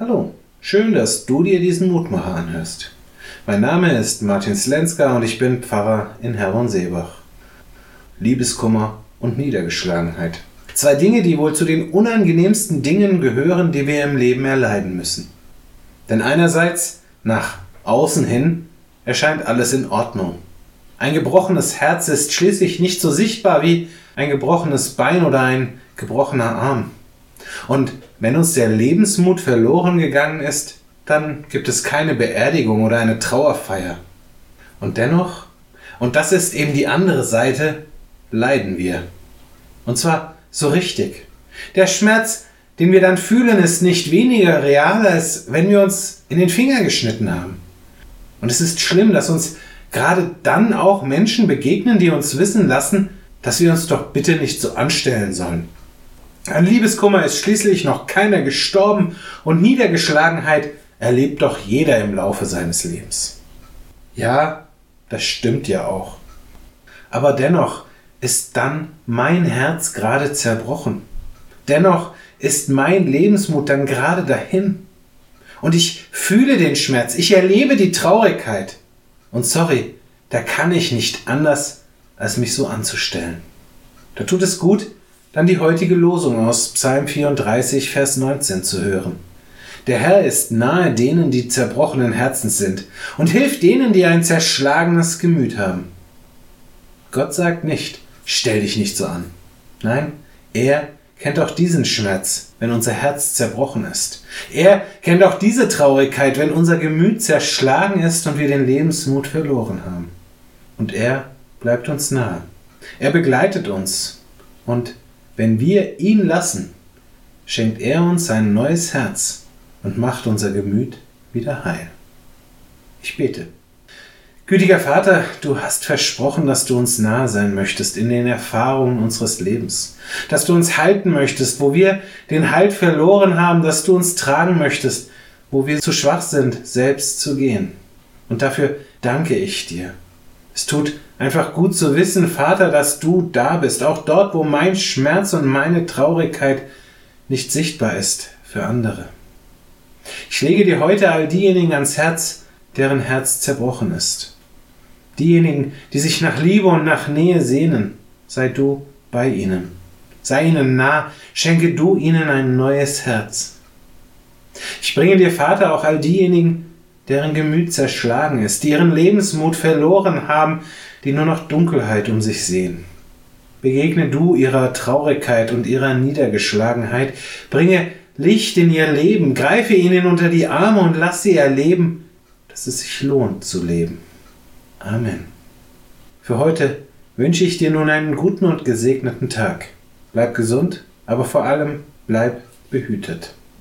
Hallo, schön, dass du dir diesen Mutmacher anhörst. Mein Name ist Martin Slenska und ich bin Pfarrer in Herron-Seebach. Liebeskummer und Niedergeschlagenheit. Zwei Dinge, die wohl zu den unangenehmsten Dingen gehören, die wir im Leben erleiden müssen. Denn einerseits, nach außen hin, erscheint alles in Ordnung. Ein gebrochenes Herz ist schließlich nicht so sichtbar wie ein gebrochenes Bein oder ein gebrochener Arm. Und wenn uns der Lebensmut verloren gegangen ist, dann gibt es keine Beerdigung oder eine Trauerfeier. Und dennoch, und das ist eben die andere Seite, leiden wir. Und zwar so richtig. Der Schmerz, den wir dann fühlen, ist nicht weniger real, als wenn wir uns in den Finger geschnitten haben. Und es ist schlimm, dass uns gerade dann auch Menschen begegnen, die uns wissen lassen, dass wir uns doch bitte nicht so anstellen sollen. An Liebeskummer ist schließlich noch keiner gestorben und Niedergeschlagenheit erlebt doch jeder im Laufe seines Lebens. Ja, das stimmt ja auch. Aber dennoch ist dann mein Herz gerade zerbrochen. Dennoch ist mein Lebensmut dann gerade dahin. Und ich fühle den Schmerz, ich erlebe die Traurigkeit. Und sorry, da kann ich nicht anders, als mich so anzustellen. Da tut es gut, dann die heutige Losung aus Psalm 34, Vers 19 zu hören. Der Herr ist nahe denen, die zerbrochenen Herzens sind, und hilft denen, die ein zerschlagenes Gemüt haben. Gott sagt nicht, stell dich nicht so an. Nein, er kennt auch diesen Schmerz, wenn unser Herz zerbrochen ist. Er kennt auch diese Traurigkeit, wenn unser Gemüt zerschlagen ist und wir den Lebensmut verloren haben. Und er bleibt uns nahe. Er begleitet uns. Und wenn wir ihn lassen, schenkt er uns ein neues Herz und macht unser Gemüt wieder heil. Ich bete. Gütiger Vater, du hast versprochen, dass du uns nahe sein möchtest in den Erfahrungen unseres Lebens, dass du uns halten möchtest, wo wir den Halt verloren haben, dass du uns tragen möchtest, wo wir zu schwach sind, selbst zu gehen. Und dafür danke ich dir. Es tut einfach gut zu wissen, Vater, dass du da bist, auch dort, wo mein Schmerz und meine Traurigkeit nicht sichtbar ist für andere. Ich lege dir heute all diejenigen ans Herz, deren Herz zerbrochen ist. Diejenigen, die sich nach Liebe und nach Nähe sehnen, sei du bei ihnen. Sei ihnen nah, schenke du ihnen ein neues Herz. Ich bringe dir, Vater, auch all diejenigen, deren Gemüt zerschlagen ist, die ihren Lebensmut verloren haben, die nur noch Dunkelheit um sich sehen. Begegne du ihrer Traurigkeit und ihrer Niedergeschlagenheit, bringe Licht in ihr Leben, greife ihnen unter die Arme und lass sie erleben, dass es sich lohnt zu leben. Amen. Für heute wünsche ich dir nun einen guten und gesegneten Tag. Bleib gesund, aber vor allem bleib behütet.